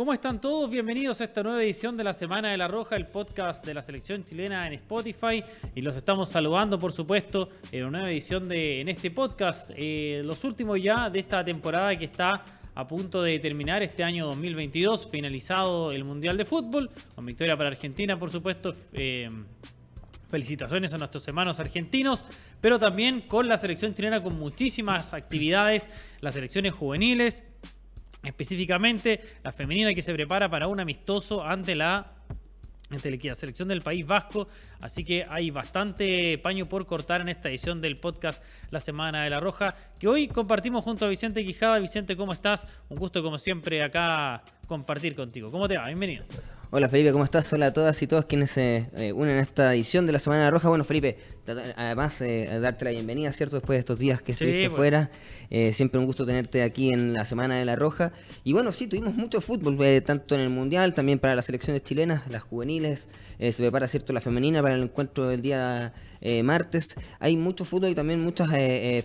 ¿Cómo están todos? Bienvenidos a esta nueva edición de la Semana de la Roja, el podcast de la selección chilena en Spotify. Y los estamos saludando, por supuesto, en una nueva edición de en este podcast. Eh, los últimos ya de esta temporada que está a punto de terminar este año 2022, finalizado el Mundial de Fútbol, con victoria para Argentina, por supuesto. Eh, felicitaciones a nuestros hermanos argentinos, pero también con la selección chilena con muchísimas actividades, las selecciones juveniles, específicamente la femenina que se prepara para un amistoso ante la la selección del País Vasco. Así que hay bastante paño por cortar en esta edición del podcast La Semana de la Roja, que hoy compartimos junto a Vicente Quijada. Vicente, ¿cómo estás? Un gusto como siempre acá compartir contigo. ¿Cómo te va? Bienvenido. Hola Felipe, ¿cómo estás? Hola a todas y todos quienes se eh, unen a esta edición de la Semana de la Roja. Bueno, Felipe, además eh, darte la bienvenida, ¿cierto? Después de estos días que estuviste fuera. Eh, siempre un gusto tenerte aquí en la Semana de la Roja. Y bueno, sí, tuvimos mucho fútbol, tanto en el Mundial, también para las selecciones chilenas, las juveniles. se prepara, ¿cierto? La femenina para el encuentro del día martes. Hay mucho fútbol y también muchas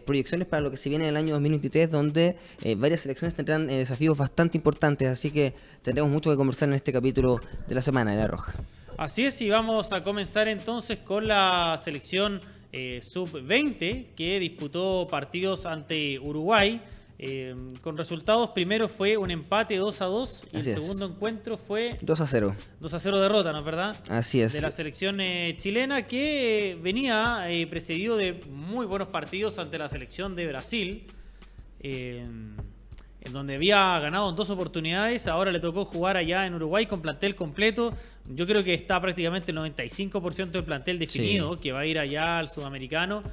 proyecciones para lo que se viene en el año 2023, donde varias selecciones tendrán desafíos bastante importantes. Así que tendremos mucho que conversar en este capítulo de la Semana de la Roja. Así es, y vamos a comenzar entonces con la selección eh, sub-20 que disputó partidos ante Uruguay. Eh, con resultados, primero fue un empate 2 a 2 y el segundo encuentro fue 2 a 0. 2 a 0 derrota, ¿no es verdad? Así es. De la selección eh, chilena que venía precedido de muy buenos partidos ante la selección de Brasil en donde había ganado en dos oportunidades, ahora le tocó jugar allá en Uruguay con plantel completo. Yo creo que está prácticamente el 95% del plantel definido, que va a ir allá al sudamericano.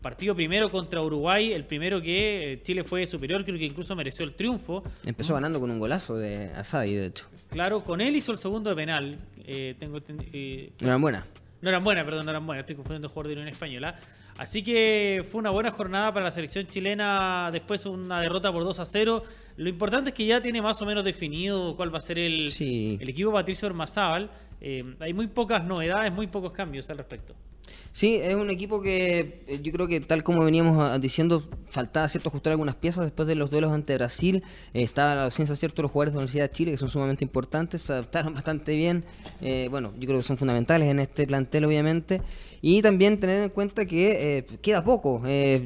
Partido primero contra Uruguay, el primero que eh, Chile fue superior, creo que incluso mereció el triunfo. Empezó ganando con un golazo de Asadi, de hecho. Claro, con él hizo el segundo de penal. Eh, tengo, eh, no eran buenas. No eran buenas, perdón, no eran buenas. Estoy confundiendo jugador de Unión Española. Así que fue una buena jornada para la selección chilena. Después una derrota por 2 a 0. Lo importante es que ya tiene más o menos definido cuál va a ser el, el equipo Patricio Ormazábal. Eh, hay muy pocas novedades, muy pocos cambios al respecto. Sí, es un equipo que eh, yo creo que tal como veníamos diciendo, faltaba cierto ajustar algunas piezas después de los duelos ante Brasil. Eh, estaba la ausencia cierto los jugadores de la Universidad de Chile que son sumamente importantes, se adaptaron bastante bien. Eh, bueno, yo creo que son fundamentales en este plantel obviamente. Y también tener en cuenta que queda poco.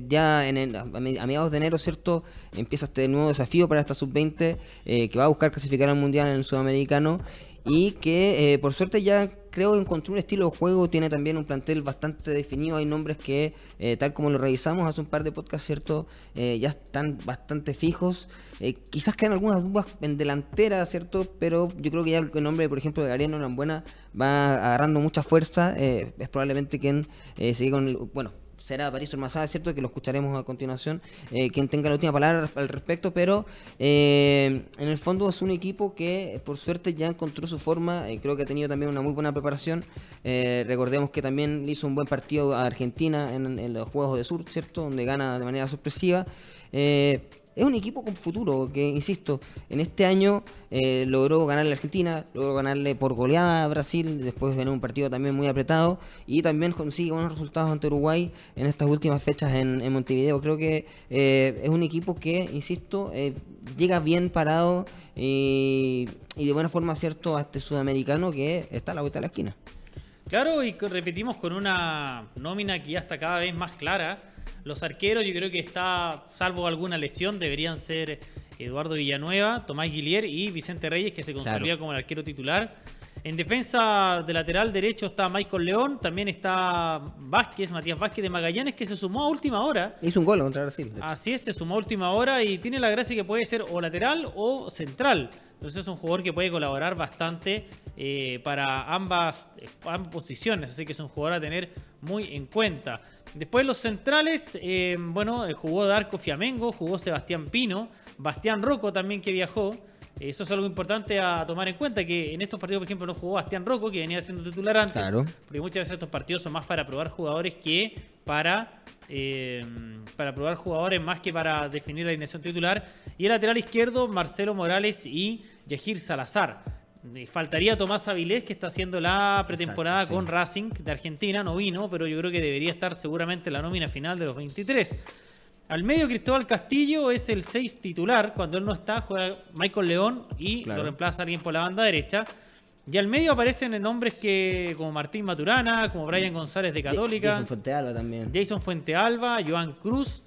ya en a mediados de enero, cierto, empieza este nuevo desafío para esta sub-20 que va a buscar clasificar al Mundial en el Sudamericano y que por suerte ya creo que encontró un estilo de juego, tiene también un plantel bastante definido, hay nombres que, eh, tal como lo revisamos hace un par de podcasts, ¿cierto? Eh, ya están bastante fijos. Eh, quizás quedan algunas dudas en delantera, ¿cierto? Pero yo creo que ya el nombre, por ejemplo, de Gariano buena va agarrando mucha fuerza. es probablemente quien sigue con el, bueno, será París Ormazada, ¿cierto? Que lo escucharemos a continuación, eh, quien tenga la última palabra al respecto, pero eh, en el fondo es un equipo que por suerte ya encontró su forma, eh, creo que ha tenido también una muy buena preparación, recordemos que también le hizo un buen partido a Argentina en, en, los Juegos de Sur, ¿cierto? Donde gana de manera sorpresiva es un equipo con futuro que, insisto, en este año eh, logró ganarle a Argentina, logró ganarle por goleada a Brasil, después de un partido también muy apretado y también consigue buenos resultados ante Uruguay en estas últimas fechas en, Montevideo. Creo que eh, es un equipo que, insisto, eh, llega bien parado y, y de buena forma, cierto, a este sudamericano que está a la vuelta de la esquina. Claro, y repetimos con una nómina que ya está cada vez más clara los arqueros, yo creo que está, salvo alguna lesión, deberían ser Eduardo Villanueva, Tomás Guillier y Vicente Reyes, que se consolida como el arquero titular. En defensa de lateral derecho está Michael León, también está Vázquez, Matías Vázquez de Magallanes, que se sumó a última hora. Hizo un gol contra Brasil. Así es, se sumó a última hora y tiene la gracia que puede ser o lateral o central. Entonces es un jugador que puede colaborar bastante eh, para ambas, ambas posiciones, así que es un jugador a tener muy en cuenta. Después los centrales, eh, bueno, eh, jugó Darko Fiamengo, jugó Sebastián Pino, Bastián Rocco también que viajó. Eso es algo importante a tomar en cuenta, que en estos partidos, por ejemplo, no jugó Bastián Rocco, que venía siendo titular antes. Porque muchas veces estos partidos son más para probar jugadores que para, eh, para probar jugadores más que para definir la alineación titular. Y el lateral izquierdo, Marcelo Morales y Yajir Salazar. Faltaría Tomás Avilés, que está haciendo la pretemporada con Racing de Argentina. No vino, pero yo creo que debería estar seguramente en la nómina final de los 23. Al medio Cristóbal Castillo es el 6 titular. Cuando él no está, juega Michael León y Claro. lo reemplaza alguien por la banda derecha. Y al medio aparecen nombres que como Martín Maturana, como Brian González de Católica, Jason Fuentealba también. Jason Fuentealba, Joan Cruz,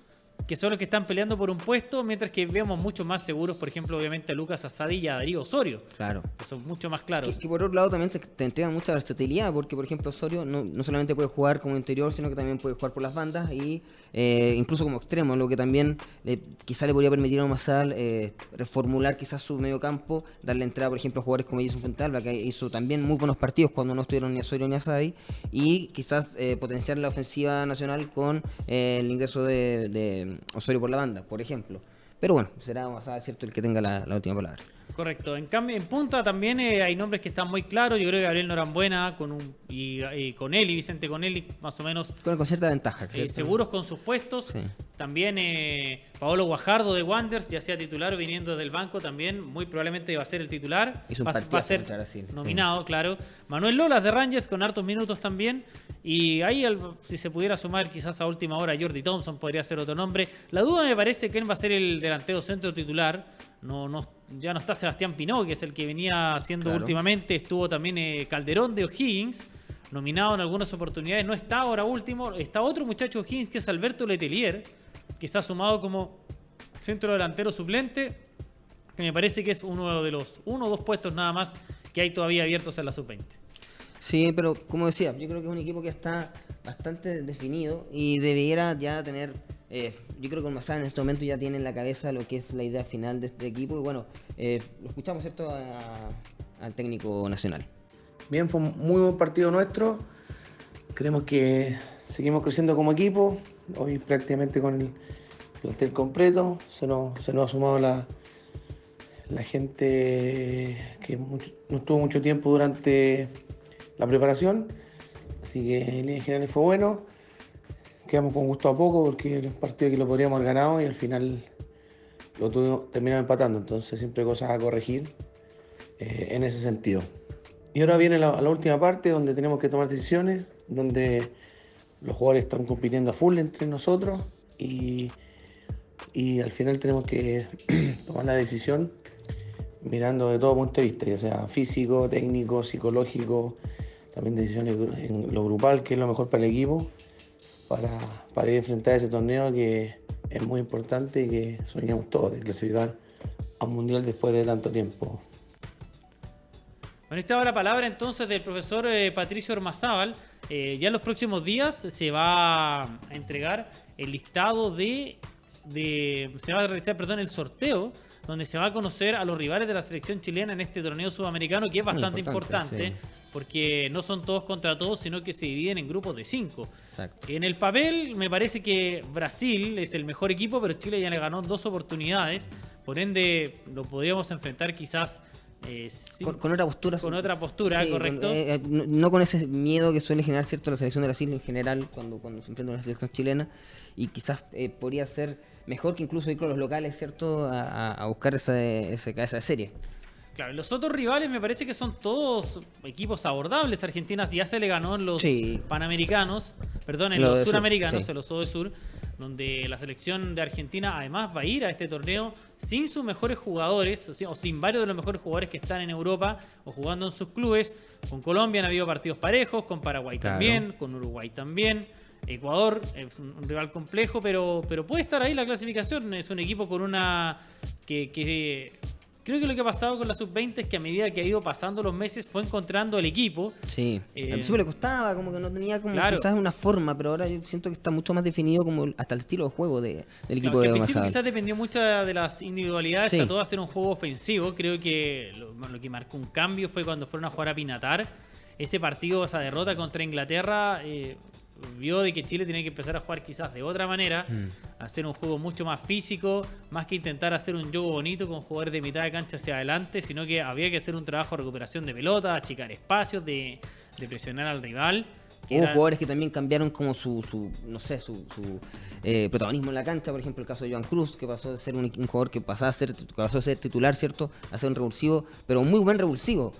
que son los que están peleando por un puesto, mientras que vemos mucho más seguros, por ejemplo, obviamente a Lucas Asadi y a Darío Osorio, Claro. que son mucho más claros. que por otro lado también te, te entrega mucha versatilidad, porque por ejemplo Osorio no, no solamente puede jugar como interior, sino que también puede jugar por las bandas y eh, incluso como extremo, lo que también eh, quizá le podría permitir a Masal eh, reformular quizás su medio campo, darle entrada por ejemplo a jugadores como Jason Fontalba, que hizo también muy buenos partidos cuando no estuvieron ni Osorio ni Asadi, y quizás eh, potenciar la ofensiva nacional con eh, el ingreso de, de Osorio por la banda, por ejemplo. Pero bueno, será Masal cierto el que tenga la última palabra. Correcto. En cambio, en punta también eh, hay nombres que están muy claros. Yo creo que Gabriel Norambuena con un, y, y con él y Vicente Conelli, más o menos Con, con cierta ventaja. eh, seguros con sus puestos. Sí. También eh, Paolo Guajardo de Wanderers, ya sea titular o viniendo del banco, también muy probablemente va a ser el titular. Hizo un va, va a ser sí. nominado, claro. Manuel Lolas de Rangers con hartos minutos también. Y ahí, si se pudiera sumar quizás a última hora, Jordi Thompson podría ser otro nombre. La duda me parece quién va a ser el delantero centro titular. No, no, ya no está Sebastián Pinó, que es el que venía haciendo Claro. últimamente. Estuvo también eh, Calderón de O'Higgins nominado en algunas oportunidades. No está ahora último. Está otro muchacho Higgins que es Alberto Letelier, que está sumado como centro delantero suplente, que me parece que es uno de los uno o dos puestos nada más que hay todavía abiertos en la sub-20. Sí, pero como decía, yo creo que es un equipo que está bastante definido y debiera ya tener, eh, yo creo que Ormazán en este momento ya tiene en la cabeza lo que es la idea final de este equipo y bueno, eh, lo escuchamos, ¿cierto?, al técnico nacional. Bien, fue un muy buen partido nuestro. Creemos que seguimos creciendo como equipo. Hoy prácticamente con el plantel completo. Se nos, se nos ha sumado la, la gente que no estuvo mucho tiempo durante la preparación. Así que en líneas generales fue bueno. Quedamos con gusto a poco porque era un partido que lo podríamos haber ganado y al final lo tuvimos, terminamos empatando. Entonces siempre hay cosas a corregir eh, en ese sentido. Y ahora viene la, la última parte donde tenemos que tomar decisiones, donde los jugadores están compitiendo a full entre nosotros y, y al final tenemos que tomar la decisión mirando de todo punto de vista, ya sea físico, técnico, psicológico, también decisiones en lo grupal, que es lo mejor para el equipo, para, para ir a enfrentar ese torneo que es muy importante y que soñamos todos de clasificar a un mundial después de tanto tiempo. Bueno, esta va la palabra entonces del profesor eh, Patricio Ormazábal. Eh, ya en los próximos días se va a entregar el listado de, de- Se va a realizar, perdón, el sorteo donde se va a conocer a los rivales de la selección chilena en este torneo sudamericano, que es Muy bastante importante, importante, porque no son todos contra todos, sino que se dividen en grupos de cinco. Exacto. En el papel me parece que Brasil es el mejor equipo, pero Chile ya le ganó dos oportunidades. Por ende, lo podríamos enfrentar quizás eh, Con, con otra postura. con otra postura, Sí, correcto. con- eh, eh, no, no con ese miedo que suele generar cierto la selección de Brasil en general cuando, cuando se enfrenta a una selección chilena y quizás eh, podría ser mejor que incluso ir con los locales, ¿cierto? A, buscar esa, esa de serie. Claro, los otros rivales me parece que son todos equipos abordables. Argentina ya se le ganó en los Sí. Panamericanos, perdón, en Lo los suramericanos, sí. en los de Sur, donde la selección de Argentina además va a ir a este torneo sin sus mejores jugadores, o sea, o sin varios de los mejores jugadores que están en Europa o jugando en sus clubes. Con Colombia han habido partidos parejos, con Paraguay Claro. también, con Uruguay también. Ecuador es un, un rival complejo, pero, pero puede estar ahí la clasificación. Es un equipo con una. que, que creo que lo que ha pasado con la sub-20 es que a medida que ha ido pasando los meses fue encontrando el equipo. Sí. Eh, Al principio le costaba, como que no tenía como Claro. quizás una forma, pero ahora yo siento que está mucho más definido como hasta el estilo de juego de- del Claro, equipo de al principio quizás dependió mucho de las individualidades, Sí. trató de hacer un juego ofensivo. Creo que lo, lo que marcó un cambio fue cuando fueron a jugar a Pinatar. Ese partido, esa derrota contra Inglaterra, eh, vio de que Chile tenía que empezar a jugar quizás de otra manera, Mm. hacer un juego mucho más físico, más que intentar hacer un juego bonito con jugadores de mitad de cancha hacia adelante, sino que había que hacer un trabajo de recuperación de pelota, achicar espacios, de, de presionar al rival. Hubo jugadores que también cambiaron como su, su no sé, su, su, eh, protagonismo en la cancha, por ejemplo el caso de Joan Cruz, que pasó de ser un, un jugador que pasaba a ser, pasó a ser titular, ¿cierto? A ser un revulsivo, pero un muy buen revulsivo.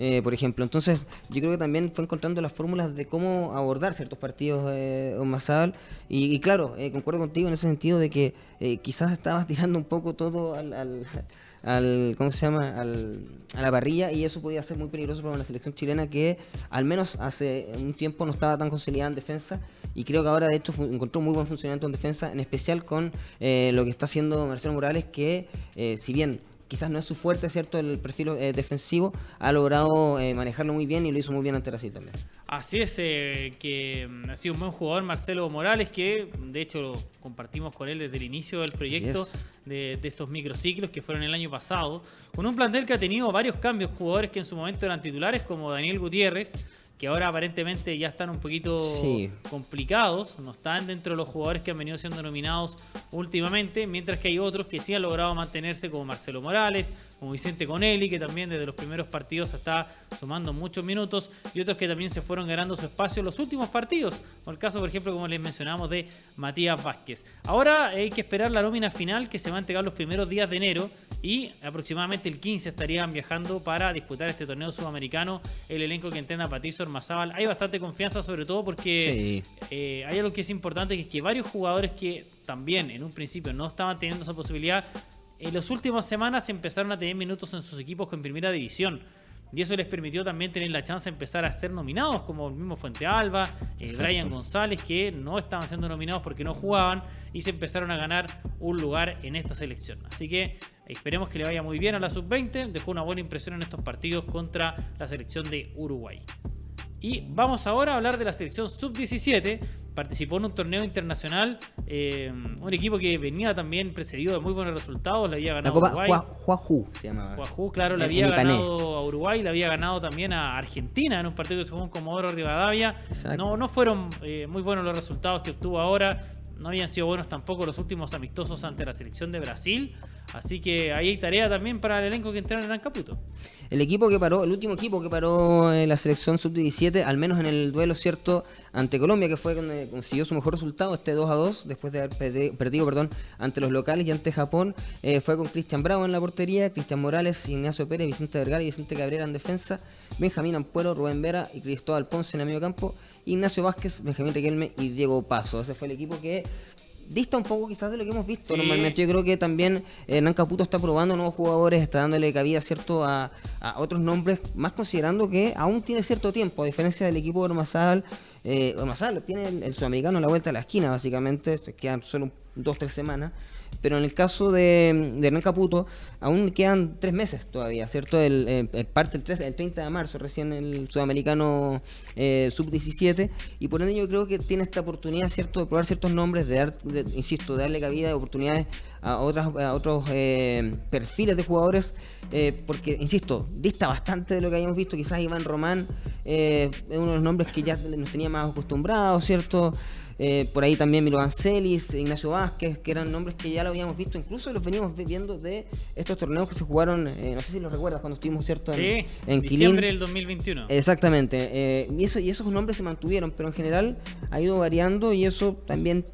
Eh, por ejemplo. Entonces, yo creo que también fue encontrando las fórmulas de cómo abordar ciertos partidos eh, Masal. Y, y claro, eh, concuerdo contigo en ese sentido de que eh, quizás estabas tirando un poco todo al, al, al- ¿cómo se llama? Al, a la parrilla y eso podía ser muy peligroso para una selección chilena que al menos hace un tiempo no estaba tan consolidada en defensa y creo que ahora de hecho encontró muy buen funcionamiento en defensa, en especial con eh, lo que está haciendo Marcelo Morales que eh, si bien quizás no es su fuerte, ¿cierto? El perfil eh, defensivo, ha logrado eh, manejarlo muy bien y lo hizo muy bien ante Brasil también. Así es, eh, que mm, ha sido un buen jugador Marcelo Morales, que de hecho lo compartimos con él desde el inicio del proyecto de estos microciclos que fueron el año pasado, con un plantel que ha tenido varios cambios, jugadores que en su momento eran titulares, como Daniel Gutiérrez, que ahora aparentemente ya están un poquito Sí. complicados, no están dentro de los jugadores que han venido siendo nominados últimamente, mientras que hay otros que sí han logrado mantenerse, como Marcelo Morales, como Vicente Conelli, que también desde los primeros partidos está sumando muchos minutos, y otros que también se fueron ganando su espacio en los últimos partidos, como el caso, por ejemplo, como les mencionamos, de Matías Vázquez. Ahora hay que esperar la nómina final que se va a entregar los primeros días de enero y aproximadamente el 15 estarían viajando para disputar este torneo sudamericano el elenco que entrena Patricio Ormazábal. Hay bastante confianza, sobre todo porque Sí. eh, hay algo que es importante, que es que varios jugadores que también en un principio no estaban teniendo esa posibilidad, en las últimas semanas empezaron a tener minutos en sus equipos con primera división. Y eso les permitió también tener la chance de empezar a ser nominados, como el mismo Fuente Alba, eh. Brian González, que no estaban siendo nominados porque no jugaban y se empezaron a ganar un lugar en esta selección. Así que esperemos que le vaya muy bien a la sub-20. Dejó una buena impresión en estos partidos contra la selección de Uruguay. Y vamos ahora a hablar de la selección sub-17. Participó en un torneo internacional, eh, un equipo que venía también precedido de muy buenos resultados, le había La ganado Copa Uruguay. Huajú se llamaba. Guajú, claro, En- había ganado a Uruguay, le había ganado también a Argentina en un partido que se jugó en Comodoro Rivadavia. Exacto. No, no fueron eh, muy buenos los resultados que obtuvo ahora. No habían sido buenos tampoco los últimos amistosos ante la selección de Brasil. Así que ahí hay tarea también para el elenco que entrena en Caputo. El equipo que paró, el último equipo que paró en la selección sub-17, al menos en el duelo cierto ante Colombia, que fue donde consiguió su mejor resultado, este 2 a 2, después de haber perdi- perdido perdón, ante los locales y ante Japón, eh, fue con Cristian Bravo en la portería, Cristian Morales, Ignacio Pérez, Vicente Vergara y Vicente Cabrera en defensa, Benjamín Ampuero, Rubén Vera y Cristóbal Ponce en el medio campo, Ignacio Vázquez, Benjamín Riquelme y Diego Paso. Ese fue el equipo que dista un poco quizás de lo que hemos visto. Sí. Normalmente yo creo que también eh, Hernán Caputo está probando nuevos jugadores, está dándole cabida cierto a, a otros nombres, más considerando que aún tiene cierto tiempo, a diferencia del equipo de Ormazal. Eh, Ormazal tiene el, el sudamericano a la vuelta a la esquina, básicamente, se quedan solo dos, tres semanas. Pero en el caso de, de Hernán Caputo, aún quedan tres meses todavía, ¿cierto? El, parte el, 13 el 30 de marzo, recién el sudamericano eh, sub-17. Y por ende yo creo que tiene esta oportunidad, ¿cierto? De probar ciertos nombres, de dar, de- insisto, de darle cabida, oportunidades a, otras, a otros eh, perfiles de jugadores. eh, porque, insisto, dista bastante de lo que habíamos visto. Quizás Iván Román eh, es uno de los nombres que ya nos tenía más acostumbrados, ¿cierto? Eh, por ahí también Milo Vancelis, Ignacio Vázquez, que eran nombres que ya lo habíamos visto, incluso los veníamos vi- viendo de estos torneos que se jugaron, eh, no sé si los recuerdas, cuando estuvimos, ¿cierto? En, Sí, en diciembre Quilín. del 2021. Exactamente, eh, y, eso, y esos nombres se mantuvieron, pero en general ha ido variando y eso también,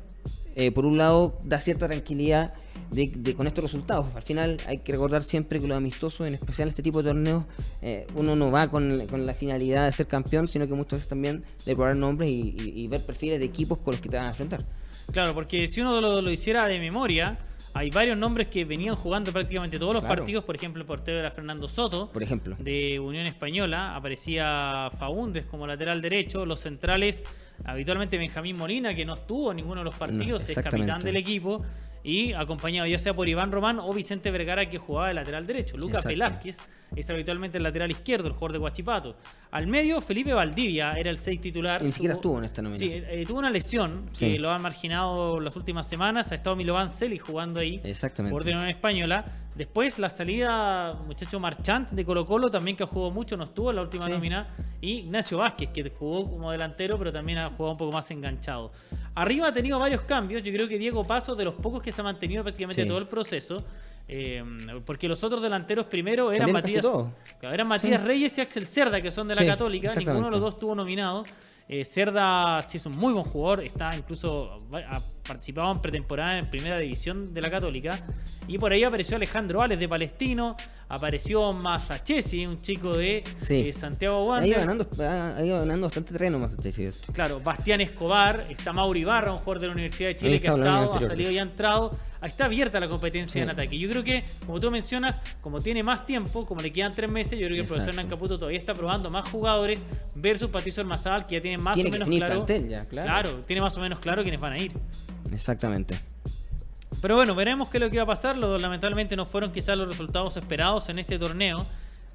eh, por un lado, da cierta tranquilidad de, de- con estos resultados. Al final hay que recordar siempre que los amistosos, en especial este tipo de torneos, eh, uno no va con, con la finalidad de ser campeón, sino que muchas veces también de probar nombres y, y- y ver perfiles de equipos con los que te van a enfrentar. Claro, porque si uno lo, lo hiciera de memoria, hay varios nombres que venían jugando prácticamente todos los Claro. partidos. Por ejemplo, el portero era Fernando Soto. Por ejemplo. de Unión Española, aparecía Faúndes como lateral derecho, los centrales, habitualmente Benjamín Molina, que no estuvo en ninguno de los partidos, es capitán del equipo, y acompañado ya sea por Iván Román o Vicente Vergara, que jugaba de lateral derecho. Lucas Exacto. Velázquez es habitualmente el lateral izquierdo, el jugador de Guachipato. Al medio, Felipe Valdivia era el 6 titular. Ni siquiera estuvo en esta nómina. Sí, eh, tuvo una lesión Sí. que lo han marginado las últimas semanas. Ha estado Milovan Celi jugando ahí Exactamente. por de Unión Española. Después la salida, muchacho Marchant de Colo Colo, también que ha jugado mucho, no estuvo en la última Sí. nómina. Y Ignacio Vázquez, que jugó como delantero, pero también ha jugado un poco más enganchado. Arriba ha tenido varios cambios. Yo creo que Diego Paso, de los pocos que se ha mantenido prácticamente Sí. todo el proceso. eh, porque los otros delanteros primero eran Matías, eran Matías Reyes y Axel Cerda, que son de la Sí, Católica. Ninguno de los dos estuvo nominado. Eh, Cerda sí es un muy buen jugador, está incluso ha participado en pretemporada en primera división de la Católica. Y por ahí apareció Alejandro Ales de Palestino, Apareció Masachesi, un chico de Sí. eh, Santiago Wanderers. ganando, ha, ha ido ganando bastante terreno sí. Claro, Bastián Escobar, está Mauri Barra, un jugador de la Universidad de Chile que ha estado, ha salido y ha entrado. Ahí Está abierta la competencia Sí. en ataque. Yo creo que, como tú mencionas, como tiene más tiempo, como le quedan tres meses, yo creo que el profesor Exacto. Nancaputo todavía está probando más jugadores versus Patricio Almazal, que ya tiene más Tiene o menos claro. ya, claro. tiene más o menos claro quiénes van a ir. Exactamente. Pero bueno, veremos qué es lo que va a pasar. Lo- lamentablemente no fueron quizás los resultados esperados en este torneo.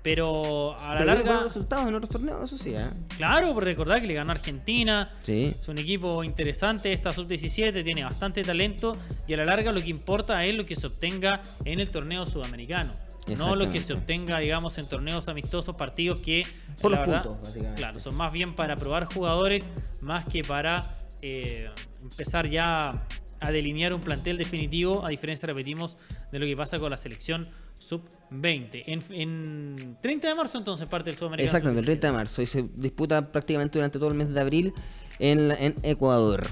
Pero a la Pero larga. resultados en otros torneos, eso sí, ¿eh? Claro, por recordar que le ganó a Argentina. Sí. Es un equipo interesante, esta sub-17 tiene bastante talento y a la larga lo que importa es lo que se obtenga en el torneo sudamericano. No lo que se obtenga, digamos, en torneos amistosos, partidos que, Por los verdad, puntos, básicamente. Claro, son más bien para probar jugadores, más que para eh, empezar ya a delinear un plantel definitivo, a diferencia, repetimos, de lo que pasa con la selección sub-20. En, en 30 de marzo, entonces, parte del sudamericano. Exactamente, el 30 de marzo. Y se disputa prácticamente durante todo el mes de abril en, en Ecuador.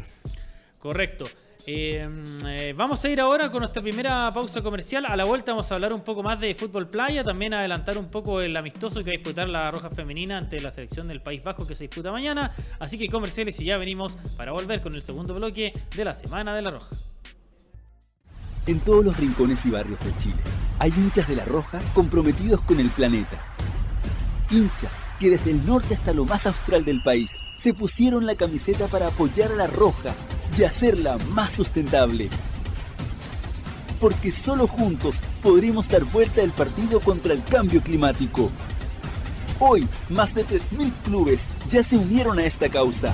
Correcto. Eh, eh, vamos a ir ahora con nuestra primera pausa comercial. A la vuelta vamos a hablar un poco más de fútbol playa, también adelantar un poco el amistoso que va a disputar la Roja Femenina ante la selección del País Vasco que se disputa mañana. Así que comerciales y ya venimos para volver con el segundo bloque de la Semana de la Roja. En todos los rincones y barrios de Chile hay hinchas de la Roja comprometidos con el planeta. Hinchas que desde el norte hasta lo más austral del país se pusieron la camiseta para apoyar a la Roja y hacerla más sustentable. Porque solo juntos podremos dar vuelta al partido contra el cambio climático. Hoy, más de 3.000 clubes ya se unieron a esta causa.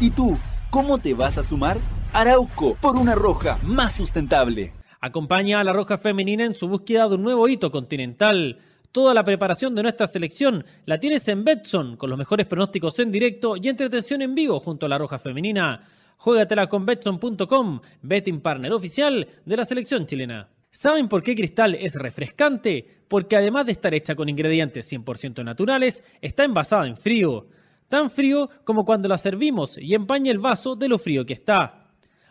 ¿Y tú, cómo te vas a sumar? Arauco, por una roja más sustentable. Acompaña a la Roja Femenina en su búsqueda de un nuevo hito continental. Toda la preparación de nuestra selección la tienes en Betson, con los mejores pronósticos en directo y entretención en vivo junto a la Roja Femenina. Juégatela con Betson.com, betting partner oficial de la selección chilena. ¿Saben por qué Cristal es refrescante? Porque además de estar hecha con ingredientes 100% naturales, está envasada en frío. Tan frío como cuando la servimos y empaña el vaso de lo frío que está.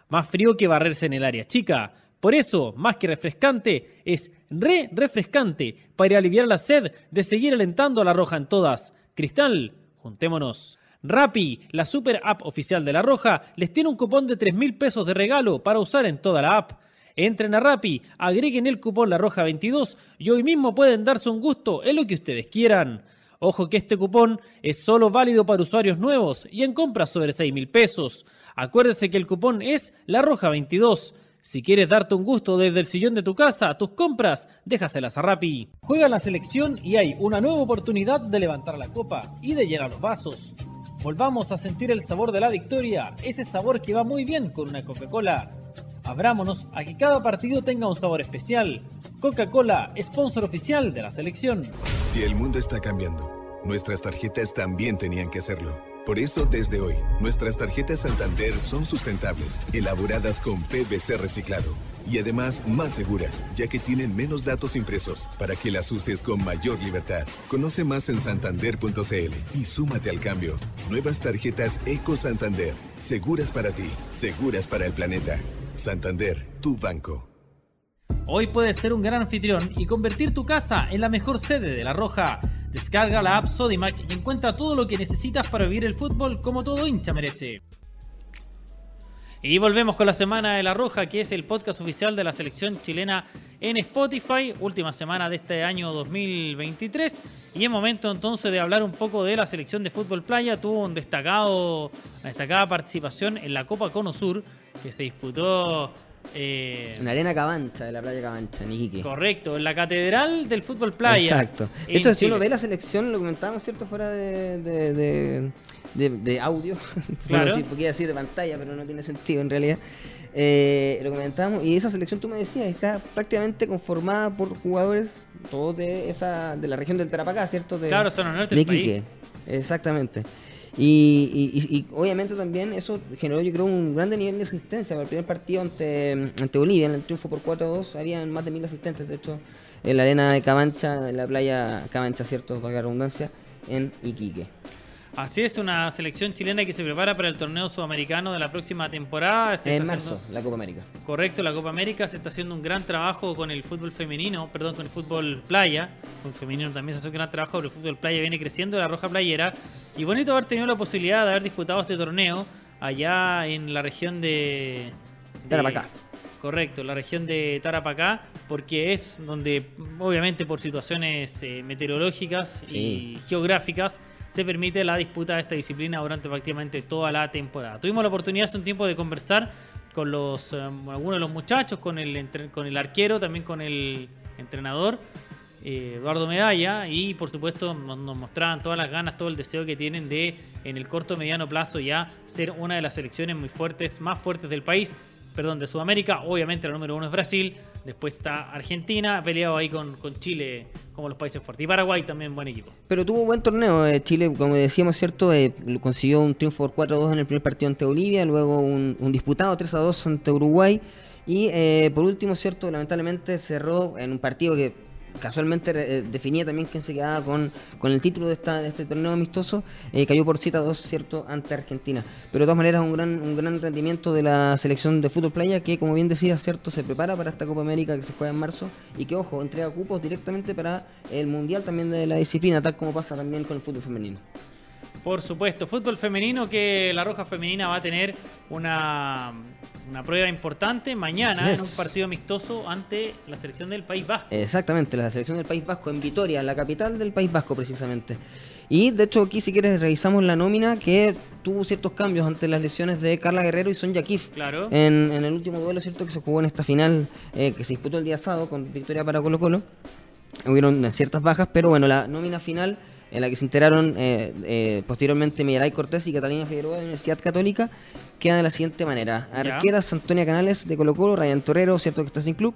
Más frío que barrerse en el área chica. Por eso, más que refrescante, es re refrescante para aliviar la sed de seguir alentando a la Roja en todas. Cristal, juntémonos. Rappi, la super app oficial de la Roja, les tiene un cupón de 3 mil pesos de regalo para usar en toda la app. Entren a Rappi, agreguen el cupón La Roja 22 y hoy mismo pueden darse un gusto en lo que ustedes quieran. Ojo que este cupón es solo válido para usuarios nuevos y en compras sobre 6 mil pesos. Acuérdese que el cupón es La Roja 22. Si quieres darte un gusto desde el sillón de tu casa, tus compras, déjaselas a Rappi. Juega la selección y hay una nueva oportunidad de levantar la copa y de llenar los vasos. Volvamos a sentir el sabor de la victoria, ese sabor que va muy bien con una Coca-Cola. Abrámonos a que cada partido tenga un sabor especial. Coca-Cola, sponsor oficial de la selección. Si el mundo está cambiando, nuestras tarjetas también tenían que hacerlo. Por eso, desde hoy, nuestras tarjetas Santander son sustentables, elaboradas con PVC reciclado y además más seguras, ya que tienen menos datos impresos para que las uses con mayor libertad. Conoce más en santander.cl y súmate al cambio. Nuevas tarjetas Eco Santander, seguras para ti, seguras para el planeta. Santander, tu banco. Hoy puedes ser un gran anfitrión y convertir tu casa en la mejor sede de La Roja. Descarga la app Sodimac y encuentra todo lo que necesitas para vivir el fútbol como todo hincha merece. Y volvemos con la Semana de la Roja, que es el podcast oficial de la selección chilena en Spotify, última semana de este año 2023. Y es momento entonces de hablar un poco de la selección de fútbol playa. Tuvo un destacado, una destacada participación en la Copa Cono Sur, que se disputó eh, En la arena Cabancha, de la playa Cabancha, en Iquique. Correcto, en la catedral del fútbol playa. Exacto. Esto, si Chile. uno ve la selección, lo comentábamos, ¿cierto? Fuera de, de, de, de- de audio. Claro. Bueno, sí, porque decir de pantalla, pero no tiene sentido en realidad. Eh, lo comentábamos, y esa selección, tú me decías, está prácticamente conformada por jugadores, todos de esa de la región del Tarapacá, ¿cierto? De, Claro, norte de del Iquique. Exactamente. Y, y- y- obviamente también eso generó, yo creo, un grande nivel de asistencia. Para el primer partido ante, ante Bolivia, en el triunfo por 4-2, habían más de mil asistentes, de hecho, en la arena de Cabancha, en la playa Cabancha, ¿cierto? Para la redundancia, en Iquique. Así es, una selección chilena que se prepara para el torneo sudamericano de la próxima temporada. Se En marzo, haciendo- la Copa América. Correcto, la Copa América se está haciendo un gran trabajo con el fútbol femenino, perdón, con el fútbol playa. Con el femenino también se hace un gran trabajo, pero el fútbol playa viene creciendo, la roja playera. Y bonito haber tenido la posibilidad de haber disputado este torneo allá en la región de. de- Tarapacá. Correcto, la región de Tarapacá, porque es donde, obviamente, por situaciones eh, meteorológicas y geográficas, se permite la disputa de esta disciplina durante prácticamente toda la temporada. Tuvimos la oportunidad hace un tiempo de conversar con los eh, algunos de los muchachos, con el, con el arquero, también con el entrenador. eh, Eduardo Medalla y por supuesto nos mostraban todas las ganas, todo el deseo que tienen de en el corto mediano plazo ya ser una de las selecciones muy fuertes, más fuertes del país, perdón, de Sudamérica. Obviamente la número uno es Brasil, después está Argentina, peleado ahí con, con Chile como los países fuertes. Y Paraguay también buen equipo. Pero tuvo buen torneo. eh, Chile, como decíamos, ¿cierto? Eh, consiguió un triunfo por 4-2 en el primer partido ante Bolivia, luego un, un disputado 3-2 ante Uruguay. Y eh, por último, ¿cierto? Lamentablemente cerró en un partido que casualmente eh, definía también quién se quedaba con, con el título de, esta, de este torneo amistoso. eh, cayó por 7-2, ¿cierto? Ante Argentina. Pero de todas maneras, un gran, un gran rendimiento de la selección de fútbol playa que, como bien decía, ¿cierto? Se prepara para esta Copa América que se juega en marzo y que, ojo, entrega cupos directamente para el Mundial también de la disciplina, tal como pasa también con el fútbol femenino. Por supuesto, fútbol femenino que la Roja Femenina va a tener una, una prueba importante mañana en un partido amistoso ante la selección del País Vasco. Exactamente, la selección del País Vasco en Vitoria, la capital del País Vasco precisamente. Y de hecho aquí si quieres revisamos la nómina que tuvo ciertos cambios ante las lesiones de Carla Guerrero y Sonja Kif. Claro. En, en el último duelo, ¿cierto? Que se jugó en esta final eh, que se disputó el día sábado con victoria para Colo Colo. Hubieron ciertas bajas, pero bueno, la nómina final en la que se integraron eh, eh, posteriormente Mirai Cortés y Catalina Figueroa de la Universidad Católica queda de la siguiente manera. Arqueras Antonia Canales de Colo Colo, Ryan Torero, ¿cierto? Que está sin club.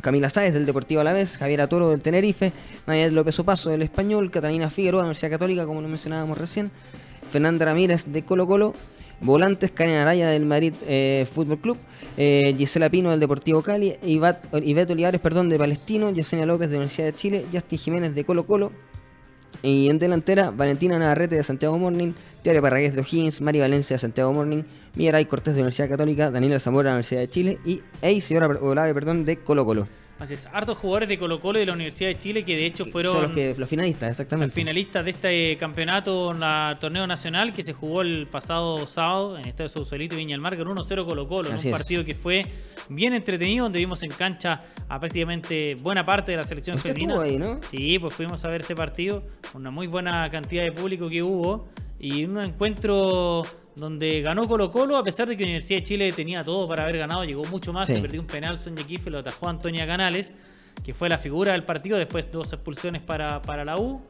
Camila Sáez del Deportivo Alavés, Javier Toro del Tenerife, Nayel López Opaso del Español, Catalina Figueroa de la Universidad Católica, como lo mencionábamos recién, Fernanda Ramírez de Colo Colo, Volantes, Karen Araya del Madrid eh, Fútbol Club, eh, Gisela Pino del Deportivo Cali, Ivette Olivares perdón, de Palestino, Yesenia López de la Universidad de Chile, Justin Jiménez de Colo Colo, y en delantera, Valentina Navarrete de Santiago Morning, Tiare Parragués de O'Higgins, Mari Valencia de Santiago Morning, Mirai Cortés de Universidad Católica, Daniela Zamora de Universidad de Chile y Eiseora Olave perdón, de Colo Colo. Así es, hartos jugadores de Colo Colo y de la Universidad de Chile que de hecho fueron Son los, que, los finalistas, exactamente. finalistas de este campeonato, la, torneo nacional que se jugó el pasado sábado en el Estadio Sausalito y Viña del Mar con 1-0 Colo Colo, en un es. partido que fue bien entretenido, donde vimos en cancha a prácticamente buena parte de la selección Usted femenina. estuvo ahí, ¿no? Sí, pues fuimos a ver ese partido, una muy buena cantidad de público que hubo y un encuentro donde ganó Colo Colo, a pesar de que Universidad de Chile tenía todo para haber ganado, llegó mucho más, Sí. se perdió un penal, Sonia Kife lo atajó Antonia Canales, que fue la figura del partido, después dos expulsiones para, para la U.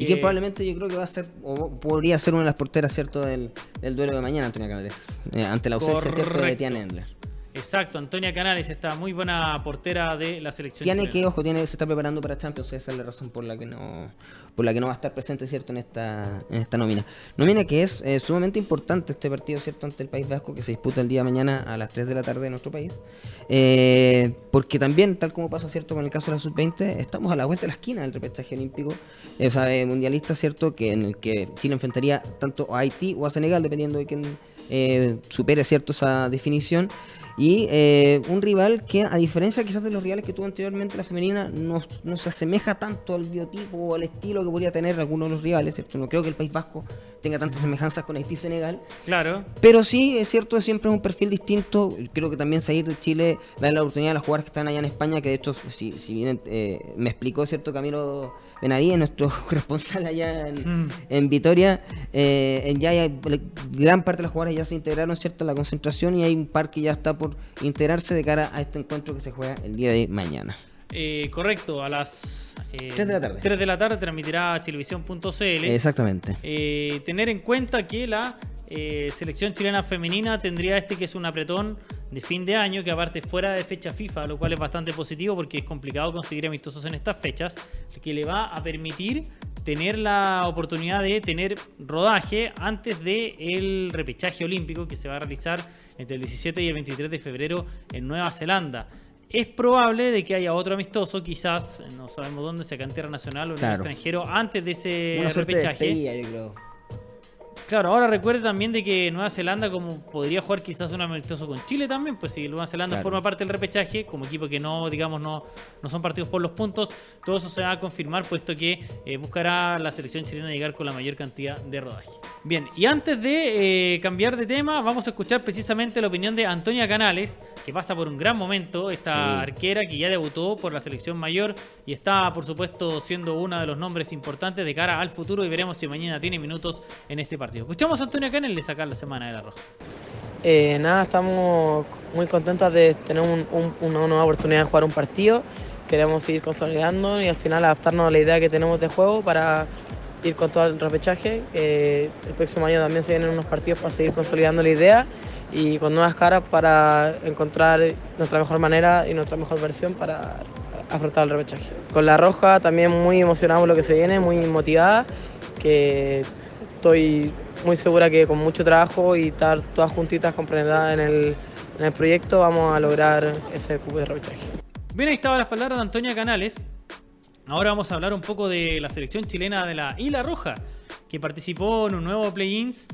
Y que probablemente yo creo que va a ser, o podría ser una de las porteras, ¿cierto?, del, del duelo de mañana, Antonia Canales. eh, ante la ausencia, ¿cierto?, de Correcto. Tiana Endler. Exacto, Antonia Canales está muy buena portera de la selección. Tiene que, chilena. ojo, tiene, se está preparando para Champions, esa es la razón por la que no por la que no va a estar presente, ¿cierto?, en esta, en esta nómina. Nómina que es eh, sumamente importante este partido, ¿cierto?, ante el País Vasco, que se disputa el día de mañana a las 3 de la tarde en nuestro país. Eh, porque también, tal como pasa, ¿cierto?, con el caso de la Sub-20, estamos a la vuelta de la esquina del repechaje olímpico, eh, o sea, de mundialista, ¿cierto?, que en el que Chile enfrentaría tanto a Haití o a Senegal, dependiendo de quién eh, supere, ¿cierto?, esa definición. Y eh, un rival que, a diferencia quizás de los rivales que tuvo anteriormente la femenina, no, no se asemeja tanto al biotipo o al estilo que podría tener algunos de los rivales, ¿cierto? No creo que el País Vasco tenga tantas semejanzas con Haití y Senegal. Claro. Pero sí, es cierto, siempre es un perfil distinto. Creo que también salir de Chile, darle la oportunidad a los jugadores que están allá en España, que de hecho, si, si bien eh, me explicó, cierto, Camilo Benavides, nuestro corresponsal allá en, Mm. en Vitoria, eh, en ya hay- gran parte de los jugadores ya se integraron, cierto, a la concentración y hay un par que ya está por integrarse de cara a este encuentro que se juega el día de mañana. Eh, correcto, a las eh, Tres de la tarde. 3 de la tarde transmitirá Chilevisión.cl. Exactamente. Eh, tener en cuenta que la eh, selección chilena femenina tendría este que es un apretón de fin de año, que aparte fuera de fecha FIFA, lo cual es bastante positivo porque es complicado conseguir amistosos en estas fechas, que le va a permitir tener la oportunidad de tener rodaje antes del el repechaje olímpico que se va a realizar entre el 17 y el 23 de febrero en Nueva Zelanda. Es probable de que haya otro amistoso, quizás, no sabemos dónde, sea acá en Tierra Nacional o en Claro. el extranjero, antes de ese Una suerte de repechaje. despedida, yo creo. Claro, ahora recuerde también de que Nueva Zelanda como podría jugar quizás un amistoso con Chile también, pues si Nueva Zelanda Claro. forma parte del repechaje, como equipo que no, digamos, no, no son partidos por los puntos, todo eso se va a confirmar, puesto que eh, buscará la selección chilena llegar con la mayor cantidad de rodaje. Bien, y antes de eh, cambiar de tema, vamos a escuchar precisamente la opinión de Antonia Canales, que pasa por un gran momento, esta Sí. arquera que ya debutó por la selección mayor y está, por supuesto, siendo uno de los nombres importantes de cara al futuro y veremos si mañana tiene minutos en este partido. Escuchamos a Antonia Canales de sacar la semana de la roja. Eh, nada, estamos muy contentos de tener un- un- una nueva oportunidad de jugar un partido. Queremos seguir consolidando y al final adaptarnos a la idea que tenemos de juego para ir con todo el repechaje. Eh, el próximo año también se vienen unos partidos para seguir consolidando la idea y con nuevas caras para encontrar nuestra mejor manera y nuestra mejor versión para afrontar el repechaje. Con la Roja también muy emocionado por lo que se viene, muy motivada, que estoy muy segura que con mucho trabajo y estar todas juntitas comprendidas en el, en el proyecto vamos a lograr ese cupo de repechaje. Bien, ahí estaban las palabras de Antonia Canales. Ahora vamos a hablar un poco de la selección chilena de la Isla Roja, que participó en un nuevo play-ins.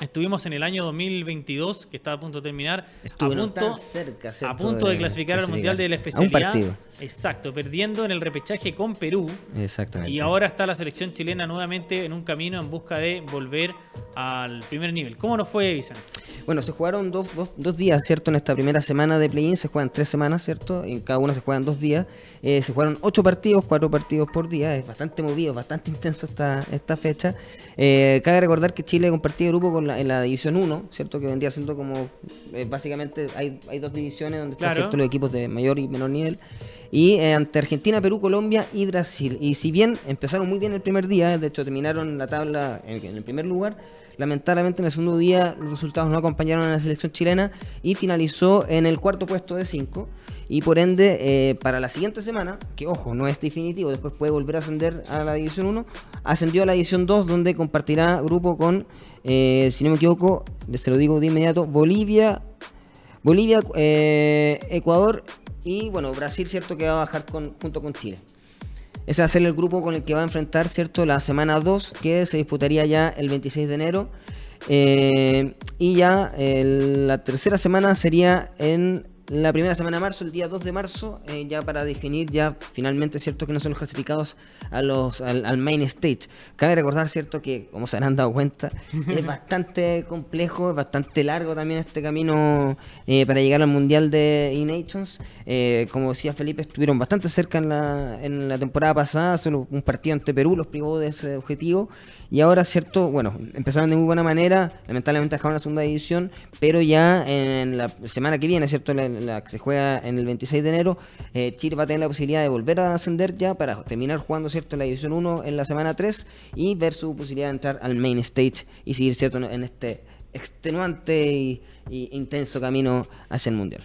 Estuvimos en el año 2022, que está a punto de terminar. Estuvieron a punto, tan cerca, ¿cierto? a punto de, clasificar al Mundial de la A un Especialidad. partido. Exacto, perdiendo en el repechaje con Perú. Exactamente. Y ahora está la selección chilena nuevamente en un camino en busca de volver al primer nivel. ¿Cómo nos fue, Vicente? Bueno, se jugaron dos, dos- dos días, ¿cierto? En esta primera semana de play-in se juegan tres semanas, ¿cierto? En cada una se juegan dos días. Eh, se jugaron ocho partidos, cuatro partidos por día. Es bastante movido, bastante intenso esta, esta fecha. Eh, cabe recordar que Chile compartía grupo con la, en la División 1, ¿cierto? Que vendría siendo como, eh, básicamente, hay, hay dos divisiones donde están. ¿cierto? los equipos de mayor y menor nivel. Y eh, ante Argentina, Perú, Colombia y Brasil. Y si bien empezaron muy bien el primer día, de hecho terminaron la tabla en, el primer lugar, lamentablemente en el segundo día los resultados no acompañaron a la selección chilena y finalizó en el cuarto puesto de 5. Y por ende, eh, para la siguiente semana, que ojo, no es definitivo, después puede volver a ascender a la División 1, ascendió a la División 2, donde compartirá grupo con, eh, si no me equivoco, se lo digo de inmediato, Bolivia, Bolivia, Ecuador y bueno, Brasil, cierto, que va a bajar junto con Chile. Ese va a ser el grupo con el que va a enfrentar, ¿cierto? La semana 2, que se disputaría ya el 26 de enero. Eh, y ya la tercera semana sería en la primera semana de marzo, el día 2 de marzo, eh, ya para definir ya finalmente, ¿cierto? Que no son los clasificados a los, al, al main stage. Cabe recordar, ¿cierto? Que, como se habrán dado cuenta, es bastante complejo, es bastante largo también este camino eh, para llegar al Mundial de E-Nations. Eh, como decía Felipe, estuvieron bastante cerca en la, en la temporada pasada, solo un partido ante Perú los privó de ese objetivo. Y ahora, cierto, bueno, empezaron de muy buena manera, lamentablemente dejaron la segunda división, pero ya en la semana que viene, ¿cierto? La, la que se juega en el 26 de enero, eh, Chile va a tener la posibilidad de volver a ascender ya para terminar jugando, ¿cierto? La división 1 en la semana 3 y ver su posibilidad de entrar al main stage y seguir, ¿cierto? En, este extenuante y intenso camino hacia el Mundial.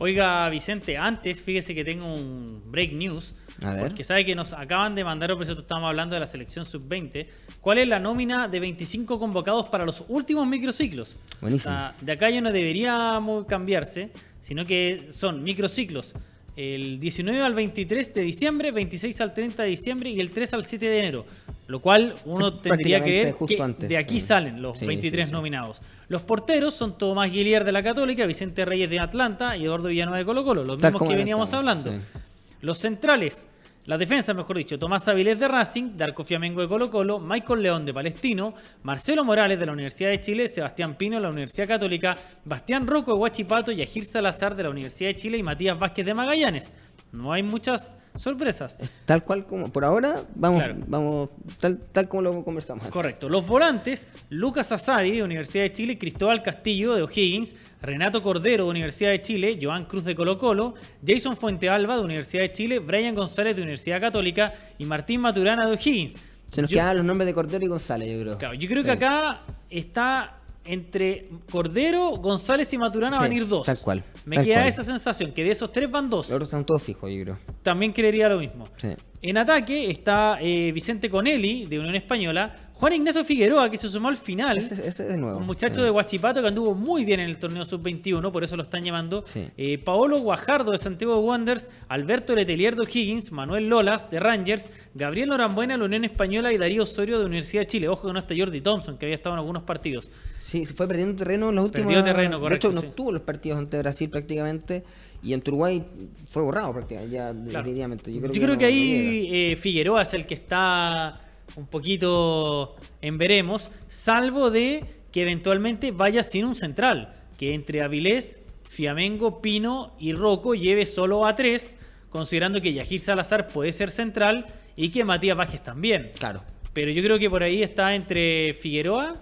Oiga, Vicente, antes, fíjese que tengo un break news. A ver. Porque sabe que nos acaban de mandar, por eso estamos hablando de la selección sub-20. ¿Cuál es la nómina de 25 convocados para los últimos microciclos? Buenísimo. O sea, de acá ya no debería cambiarse, sino que son microciclos. El 19 al 23 de diciembre, 26 al 30 de diciembre y el 3 al 7 de enero. Lo cual uno tendría que ver justo que antes, de aquí sí. salen los Sí, 23 sí, sí. nominados. Los porteros son Tomás Guilier de la Católica, Vicente Reyes de Atlanta y Eduardo Villanueva de Colo Colo, los mismos que veníamos hablando. Los centrales, la defensa, mejor dicho, Tomás Avilés de Racing, Darko Fiamengo de Colo Colo, Michael León de Palestino, Marcelo Morales de la Universidad de Chile, Sebastián Pino de la Universidad Católica, Bastián Rocco de Huachipato, Yajir Salazar de la Universidad de Chile y Matías Vázquez de Magallanes. No hay muchas sorpresas. Tal cual como, por ahora, vamos, Claro. vamos tal, tal como lo conversamos antes. Correcto. Los volantes, Lucas Asadi de Universidad de Chile, Cristóbal Castillo de O'Higgins, Renato Cordero de Universidad de Chile, Joan Cruz de Colo Colo, Jason Fuentealba de Universidad de Chile, Brian González de Universidad Católica y Martín Maturana de O'Higgins. Se nos Yo- quedaban los nombres de Cordero y González, yo creo. Claro, yo creo que acá está entre Cordero, González y Maturana Sí, van a ir dos. tal cual, Me tal queda cual. esa sensación, que de esos tres van dos. Los otros están todos fijos, yo creo. También creería lo mismo. Sí. En ataque está eh, Vicente Conelli, de Unión Española, Juan Ignacio Figueroa, que se sumó al final. Ese, ese es nuevo. Un muchacho Sí. de Huachipato que anduvo muy bien en el torneo sub-21, por eso lo están llamando. Sí. Eh, Paolo Guajardo de Santiago de Wanderers, Alberto Letelier de Higgins, Manuel Lolas de Rangers, Gabriel Norambuena de la Unión Española y Darío Osorio de Universidad de Chile. Ojo que no está Jordi Thompson, que había estado en algunos partidos. Sí, se fue perdiendo terreno en los últimos. Perdió terreno, correcto, De hecho, no tuvo los partidos ante Brasil prácticamente. Y ante Uruguay fue borrado prácticamente, ya Claro. definitivamente. Yo creo Yo que, creo no- que no ahí eh, Figueroa es el que está un poquito en veremos, salvo de que eventualmente vaya sin un central, que entre Avilés, Fiamengo, Pino y Rocco lleve solo a tres, considerando que Yajir Salazar puede ser central y que Matías Vázquez también. Claro. Pero yo creo que por ahí está entre Figueroa,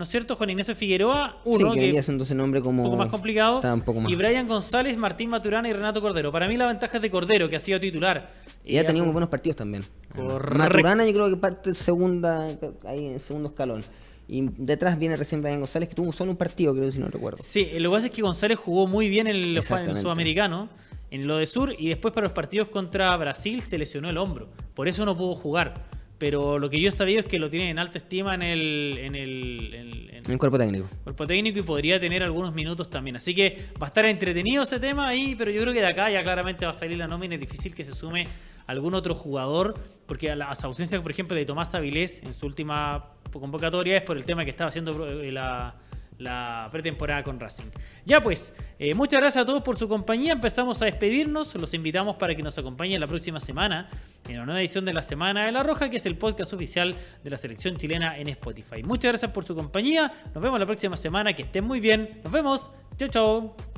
¿no es cierto? Juan Ignacio Figueroa, sí, uno que que haciendo ese nombre como. un poco más complicado. Estaba un poco más. Y Brian González, Martín Maturana y Renato Cordero. Para mí la ventaja es de Cordero, que ha sido titular. Y ya Eh, tenía muy ha- buenos partidos también. Correcto. Maturana yo creo que parte segunda, ahí en segundo escalón. Y detrás viene recién Brian González, que tuvo solo un partido, creo, si no recuerdo. Sí, lo que pasa es que González jugó muy bien en el, en sudamericano, en lo de Sur, y después para los partidos contra Brasil se lesionó el hombro. Por eso no pudo jugar. Pero lo que yo he sabido es que lo tienen en alta estima en el, en el, en- el cuerpo técnico. cuerpo técnico y podría tener algunos minutos también. Así que va a estar entretenido ese tema ahí, pero yo creo que de acá ya claramente va a salir la nómina. Es difícil que se sume algún otro jugador, porque a las ausencias, por ejemplo, de Tomás Avilés en su última convocatoria es por el tema que estaba haciendo eh, la, la pretemporada con Racing. Ya pues, eh, muchas gracias a todos por su compañía. Empezamos a despedirnos. Los invitamos para que nos acompañen la próxima semana en la nueva edición de la Semana de la Roja, que es el podcast oficial de la selección chilena en Spotify. Muchas gracias por su compañía. Nos vemos la próxima semana. Que estén muy bien. Nos vemos. Chao, chao.